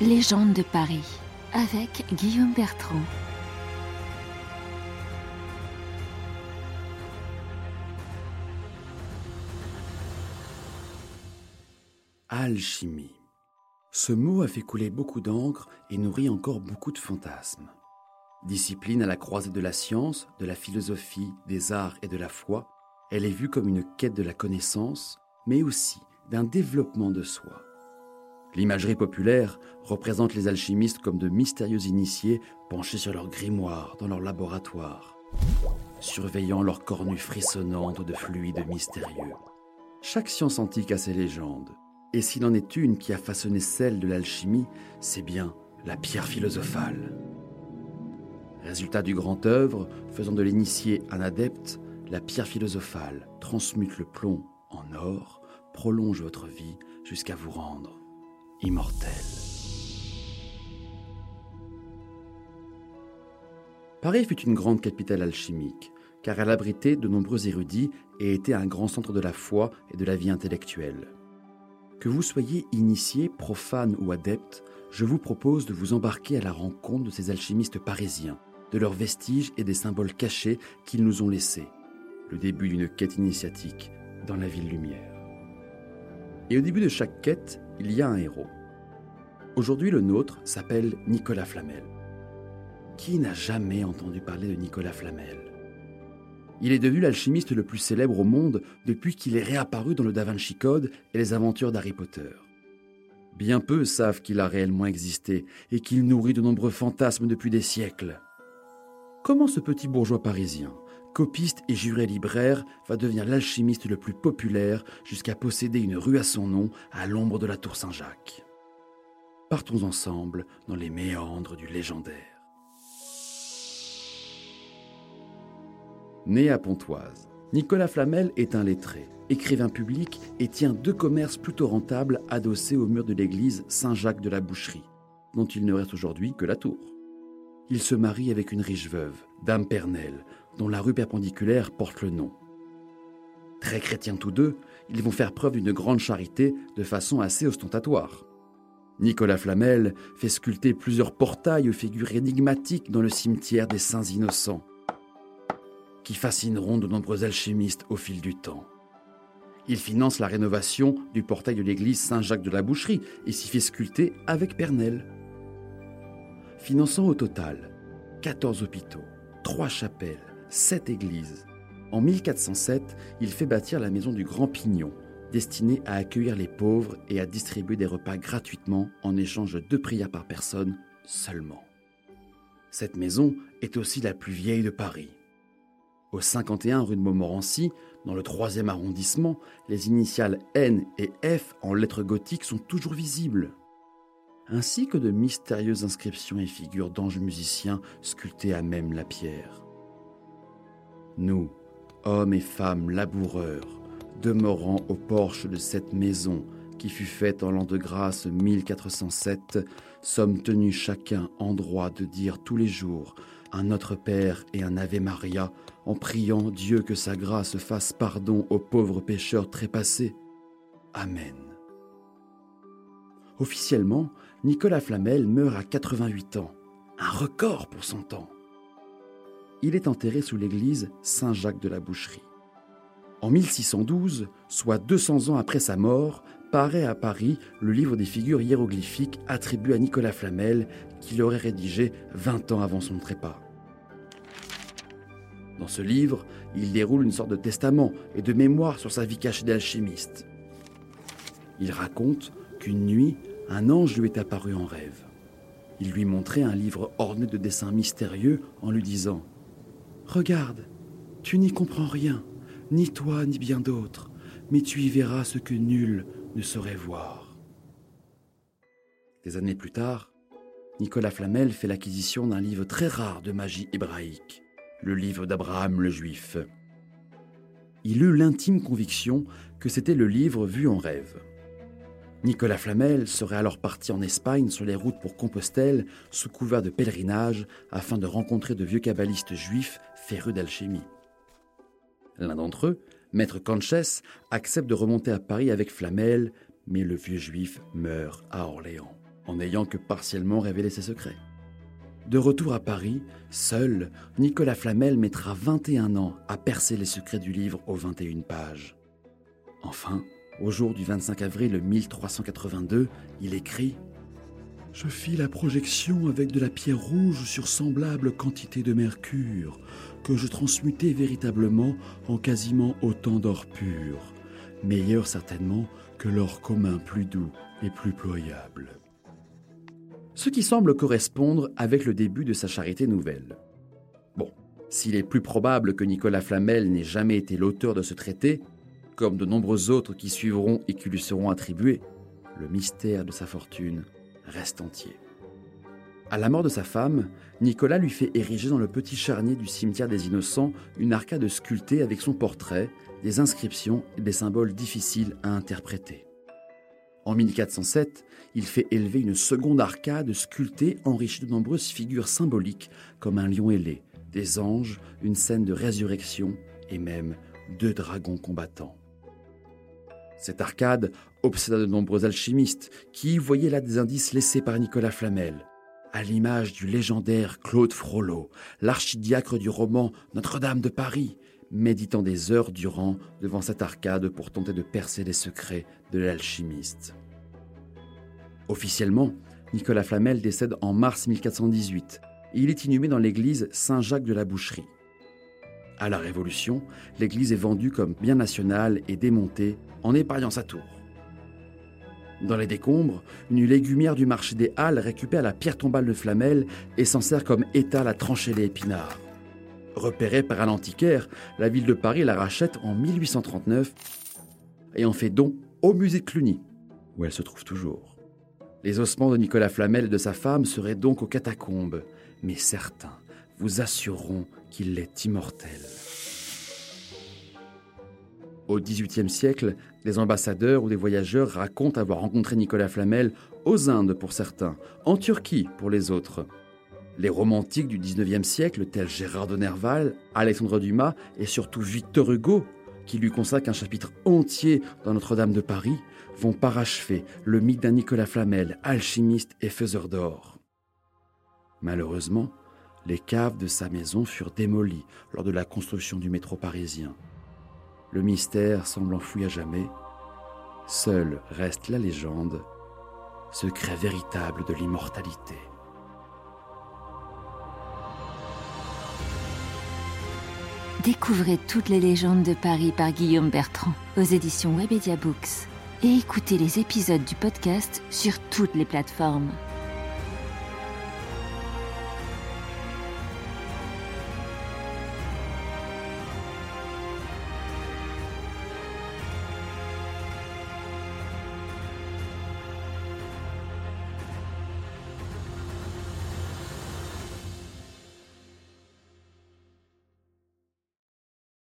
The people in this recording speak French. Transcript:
Légende de Paris avec Guillaume Bertrand. Alchimie. Ce mot a fait couler beaucoup d'encre et nourrit encore beaucoup de fantasmes. Discipline à la croisée de la science, de la philosophie, des arts et de la foi, elle est vue comme une quête de la connaissance, mais aussi d'un développement de soi. L'imagerie populaire représente les alchimistes comme de mystérieux initiés penchés sur leur grimoire dans leur laboratoire, surveillant leurs cornues frissonnantes de fluides mystérieux. Chaque science antique a ses légendes, et s'il en est une qui a façonné celle de l'alchimie, c'est bien la pierre philosophale. Résultat du grand œuvre, faisant de l'initié un adepte, la pierre philosophale transmute le plomb en or, prolonge votre vie jusqu'à vous rendre immortel. Paris fut une grande capitale alchimique, car elle abritait de nombreux érudits et était un grand centre de la foi et de la vie intellectuelle. Que vous soyez initié, profane ou adepte, je vous propose de vous embarquer à la rencontre de ces alchimistes parisiens, de leurs vestiges et des symboles cachés qu'ils nous ont laissés. Le début d'une quête initiatique dans la ville lumière. Et au début de chaque quête, il y a un héros. Aujourd'hui, le nôtre s'appelle Nicolas Flamel. Qui n'a jamais entendu parler de Nicolas Flamel? Il est devenu l'alchimiste le plus célèbre au monde depuis qu'il est réapparu dans le Da Vinci Code et les aventures d'Harry Potter. Bien peu savent qu'il a réellement existé et qu'il nourrit de nombreux fantasmes depuis des siècles. Comment ce petit bourgeois parisien, copiste et juré libraire, va devenir l'alchimiste le plus populaire jusqu'à posséder une rue à son nom à l'ombre de la tour Saint-Jacques. Partons ensemble dans les méandres du légendaire. Né à Pontoise, Nicolas Flamel est un lettré, écrivain public et tient deux commerces plutôt rentables adossés au mur de l'église Saint-Jacques de la Boucherie, dont il ne reste aujourd'hui que la tour. Il se marie avec une riche veuve, Dame Pernelle, dont la rue perpendiculaire porte le nom. Très chrétiens tous deux, ils vont faire preuve d'une grande charité de façon assez ostentatoire. Nicolas Flamel fait sculpter plusieurs portails aux figures énigmatiques dans le cimetière des saints innocents, qui fascineront de nombreux alchimistes au fil du temps. Il finance la rénovation du portail de l'église Saint-Jacques de la Boucherie et s'y fait sculpter avec Pernelle. Finançant au total 14 hôpitaux, 3 chapelles, sept églises. En 1407, il fait bâtir la maison du Grand Pignon, destinée à accueillir les pauvres et à distribuer des repas gratuitement en échange de deux prières par personne seulement. Cette maison est aussi la plus vieille de Paris. Au 51 rue de Montmorency, dans le 3e arrondissement, les initiales N et F en lettres gothiques sont toujours visibles, ainsi que de mystérieuses inscriptions et figures d'anges musiciens sculptés à même la pierre. Nous, hommes et femmes laboureurs, demeurant au porche de cette maison qui fut faite en l'an de grâce 1407, sommes tenus chacun en droit de dire tous les jours un Notre Père et un Ave Maria en priant Dieu que sa grâce fasse pardon aux pauvres pécheurs trépassés. Amen. Officiellement, Nicolas Flamel meurt à 88 ans, un record pour son temps il est enterré sous l'église Saint-Jacques de la Boucherie. En 1612, soit 200 ans après sa mort, paraît à Paris le livre des figures hiéroglyphiques attribué à Nicolas Flamel, qu'il aurait rédigé 20 ans avant son trépas. Dans ce livre, il déroule une sorte de testament et de mémoire sur sa vie cachée d'alchimiste. Il raconte qu'une nuit, un ange lui est apparu en rêve. Il lui montrait un livre orné de dessins mystérieux en lui disant Regarde, tu n'y comprends rien, ni toi ni bien d'autres, mais tu y verras ce que nul ne saurait voir. Des années plus tard, Nicolas Flamel fait l'acquisition d'un livre très rare de magie hébraïque, le livre d'Abraham le Juif. Il eut l'intime conviction que c'était le livre vu en rêve. Nicolas Flamel serait alors parti en Espagne sur les routes pour Compostelle sous couvert de pèlerinage afin de rencontrer de vieux kabbalistes juifs férus d'alchimie. L'un d'entre eux, Maître Canches, accepte de remonter à Paris avec Flamel, mais le vieux juif meurt à Orléans en n'ayant que partiellement révélé ses secrets. De retour à Paris, seul, Nicolas Flamel mettra 21 ans à percer les secrets du livre aux 21 pages. Enfin, au jour du 25 avril 1382, il écrit Je fis la projection avec de la pierre rouge sur semblable quantité de mercure, que je transmutai véritablement en quasiment autant d'or pur, meilleur certainement que l'or commun plus doux et plus ployable ce qui semble correspondre avec le début de sa charité nouvelle. Bon, s'il est plus probable que Nicolas Flamel n'ait jamais été l'auteur de ce traité, comme de nombreux autres qui suivront et qui lui seront attribués, le mystère de sa fortune reste entier. À la mort de sa femme, Nicolas lui fait ériger dans le petit charnier du cimetière des Innocents une arcade sculptée avec son portrait, des inscriptions et des symboles difficiles à interpréter. En 1407, il fait élever une seconde arcade sculptée enrichie de nombreuses figures symboliques comme un lion ailé, des anges, une scène de résurrection et même deux dragons combattants. Cette arcade obséda de nombreux alchimistes qui voyaient là des indices laissés par Nicolas Flamel, à l'image du légendaire Claude Frollo, l'archidiacre du roman Notre-Dame de Paris, méditant des heures durant devant cette arcade pour tenter de percer les secrets de l'alchimiste. Officiellement, Nicolas Flamel décède en mars 1418 et il est inhumé dans l'église Saint-Jacques de la Boucherie. À la Révolution, l'église est vendue comme bien national et démontée en épargnant sa tour. Dans les décombres, une légumière du marché des Halles récupère la pierre tombale de Flamel et s'en sert comme étal à trancher les épinards. Repérée par un antiquaire, la ville de Paris la rachète en 1839 et en fait don au musée de Cluny, où elle se trouve toujours. Les ossements de Nicolas Flamel et de sa femme seraient donc aux catacombes, mais certains vous assureront qu'il est immortel. Au XVIIIe siècle, des ambassadeurs ou des voyageurs racontent avoir rencontré Nicolas Flamel aux Indes pour certains, en Turquie pour les autres. Les romantiques du XIXe siècle, tels Gérard de Nerval, Alexandre Dumas et surtout Victor Hugo, qui lui consacre un chapitre entier dans Notre-Dame de Paris, vont parachever le mythe d'un Nicolas Flamel, alchimiste et faiseur d'or. Malheureusement, les caves de sa maison furent démolies lors de la construction du métro parisien. Le mystère semble enfoui à jamais. Seule reste la légende, secret véritable de l'immortalité. Découvrez toutes les légendes de Paris par Guillaume Bertrand aux éditions Webedia Books et écoutez les épisodes du podcast sur toutes les plateformes.